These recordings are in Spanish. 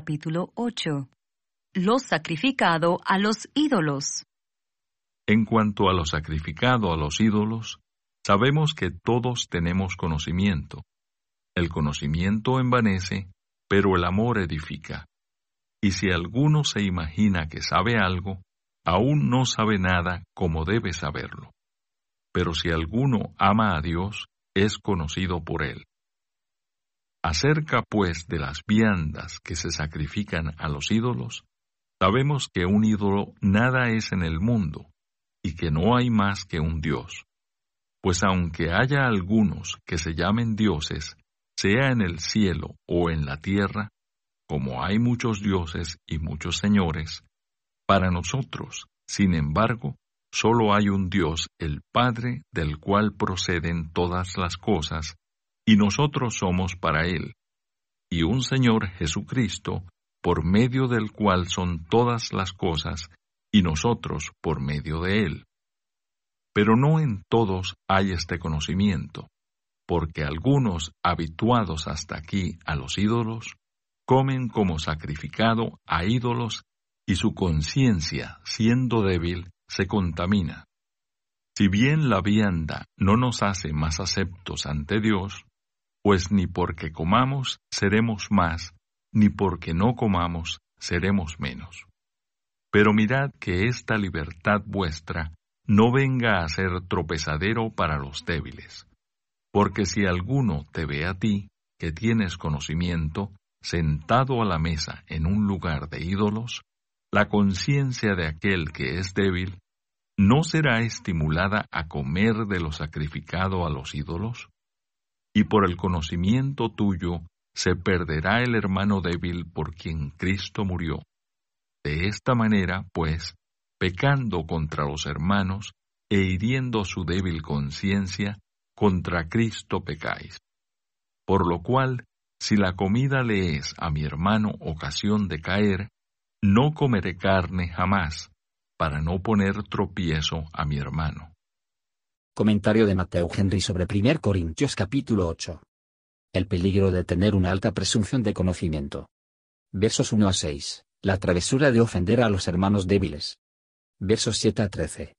capítulo 8. Lo sacrificado a los ídolos. En cuanto a lo sacrificado a los ídolos, sabemos que todos tenemos conocimiento. El conocimiento envanece, pero el amor edifica. Y si alguno se imagina que sabe algo, aún no sabe nada como debe saberlo. Pero si alguno ama a Dios, es conocido por él. Acerca, pues, de las viandas que se sacrifican a los ídolos, sabemos que un ídolo nada es en el mundo, y que no hay más que un Dios. Pues aunque haya algunos que se llamen dioses, sea en el cielo o en la tierra, como hay muchos dioses y muchos señores, para nosotros, sin embargo, solo hay un Dios, el Padre, del cual proceden todas las cosas, y nosotros somos para Él, y un Señor Jesucristo, por medio del cual son todas las cosas, y nosotros por medio de Él. Pero no en todos hay este conocimiento, porque algunos, habituados hasta aquí a los ídolos, comen como sacrificado a ídolos y su conciencia, siendo débil, se contamina. Si bien la vianda no nos hace más aceptos ante Dios, pues ni porque comamos seremos más, ni porque no comamos seremos menos. Pero mirad que esta libertad vuestra no venga a ser tropezadero para los débiles. Porque si alguno te ve a ti, que tienes conocimiento, sentado a la mesa en un lugar de ídolos, la conciencia de aquel que es débil no será estimulada a comer de lo sacrificado a los ídolos? Y por el conocimiento tuyo se perderá el hermano débil por quien Cristo murió. De esta manera, pues, pecando contra los hermanos e hiriendo su débil conciencia, contra Cristo pecáis. Por lo cual, si la comida le es a mi hermano ocasión de caer, no comeré carne jamás, para no poner tropiezo a mi hermano. Comentario de Mateo Henry sobre 1 Corintios capítulo 8. El peligro de tener una alta presunción de conocimiento. Versos 1 a 6. La travesura de ofender a los hermanos débiles. Versos 7 a 13.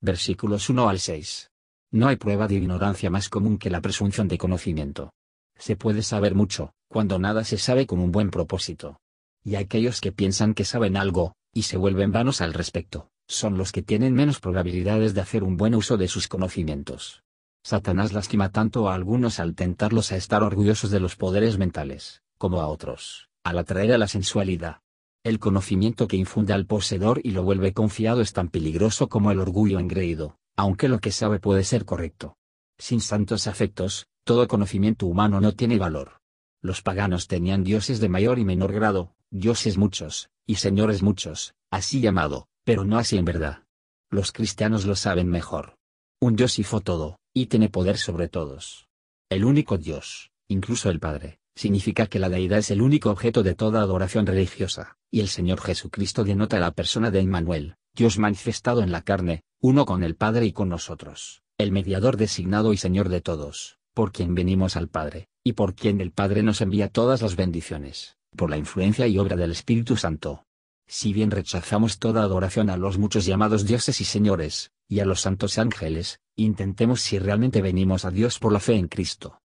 Versículos 1 al 6. No hay prueba de ignorancia más común que la presunción de conocimiento. Se puede saber mucho, cuando nada se sabe con un buen propósito. Y aquellos que piensan que saben algo, y se vuelven vanos al respecto, son los que tienen menos probabilidades de hacer un buen uso de sus conocimientos. Satanás lastima tanto a algunos al tentarlos a estar orgullosos de los poderes mentales, como a otros, al atraer a la sensualidad. El conocimiento que infunde al poseedor y lo vuelve confiado es tan peligroso como el orgullo engreído, aunque lo que sabe puede ser correcto. Sin santos afectos, todo conocimiento humano no tiene valor. Los paganos tenían dioses de mayor y menor grado, dioses muchos, y señores muchos, así llamado, pero no así en verdad. Los cristianos lo saben mejor. Un Dios hizo todo, y tiene poder sobre todos. El único Dios, incluso el Padre, significa que la deidad es el único objeto de toda adoración religiosa, y el Señor Jesucristo denota la persona de Emmanuel, Dios manifestado en la carne, uno con el Padre y con nosotros, el mediador designado y Señor de todos, por quien venimos al Padre, y por quien el Padre nos envía todas las bendiciones por la influencia y obra del Espíritu Santo. Si bien rechazamos toda adoración a los muchos llamados dioses y señores, y a los santos ángeles, intentemos si realmente venimos a Dios por la fe en Cristo.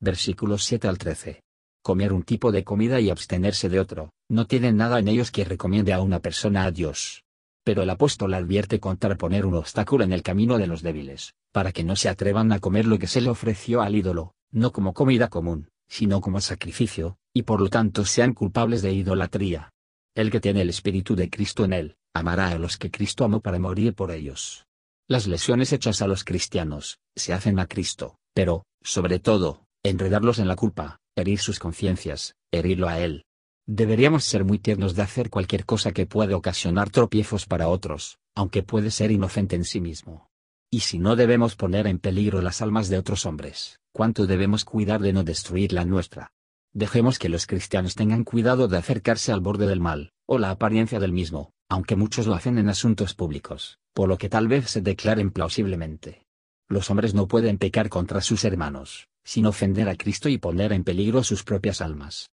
Versículos 7 al 13. Comer un tipo de comida y abstenerse de otro, no tiene nada en ellos que recomiende a una persona a Dios. Pero el apóstol advierte contra poner un obstáculo en el camino de los débiles, para que no se atrevan a comer lo que se le ofreció al ídolo, no como comida común, sino como sacrificio, y por lo tanto sean culpables de idolatría. El que tiene el Espíritu de Cristo en él, amará a los que Cristo amó para morir por ellos. Las lesiones hechas a los cristianos, se hacen a Cristo, pero, sobre todo, enredarlos en la culpa, herir sus conciencias, herirlo a Él. Deberíamos ser muy tiernos de hacer cualquier cosa que pueda ocasionar tropiezos para otros, aunque puede ser inocente en sí mismo. Y si no debemos poner en peligro las almas de otros hombres, ¿cuánto debemos cuidar de no destruir la nuestra? Dejemos que los cristianos tengan cuidado de acercarse al borde del mal, o la apariencia del mismo, aunque muchos lo hacen en asuntos públicos, por lo que tal vez se declaren plausiblemente. Los hombres no pueden pecar contra sus hermanos, sin ofender a Cristo y poner en peligro sus propias almas.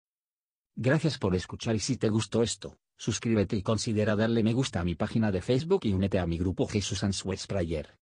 Gracias por escuchar y si te gustó esto, suscríbete y considera darle me gusta a mi página de Facebook y únete a mi grupo Jesús Answers Prayer.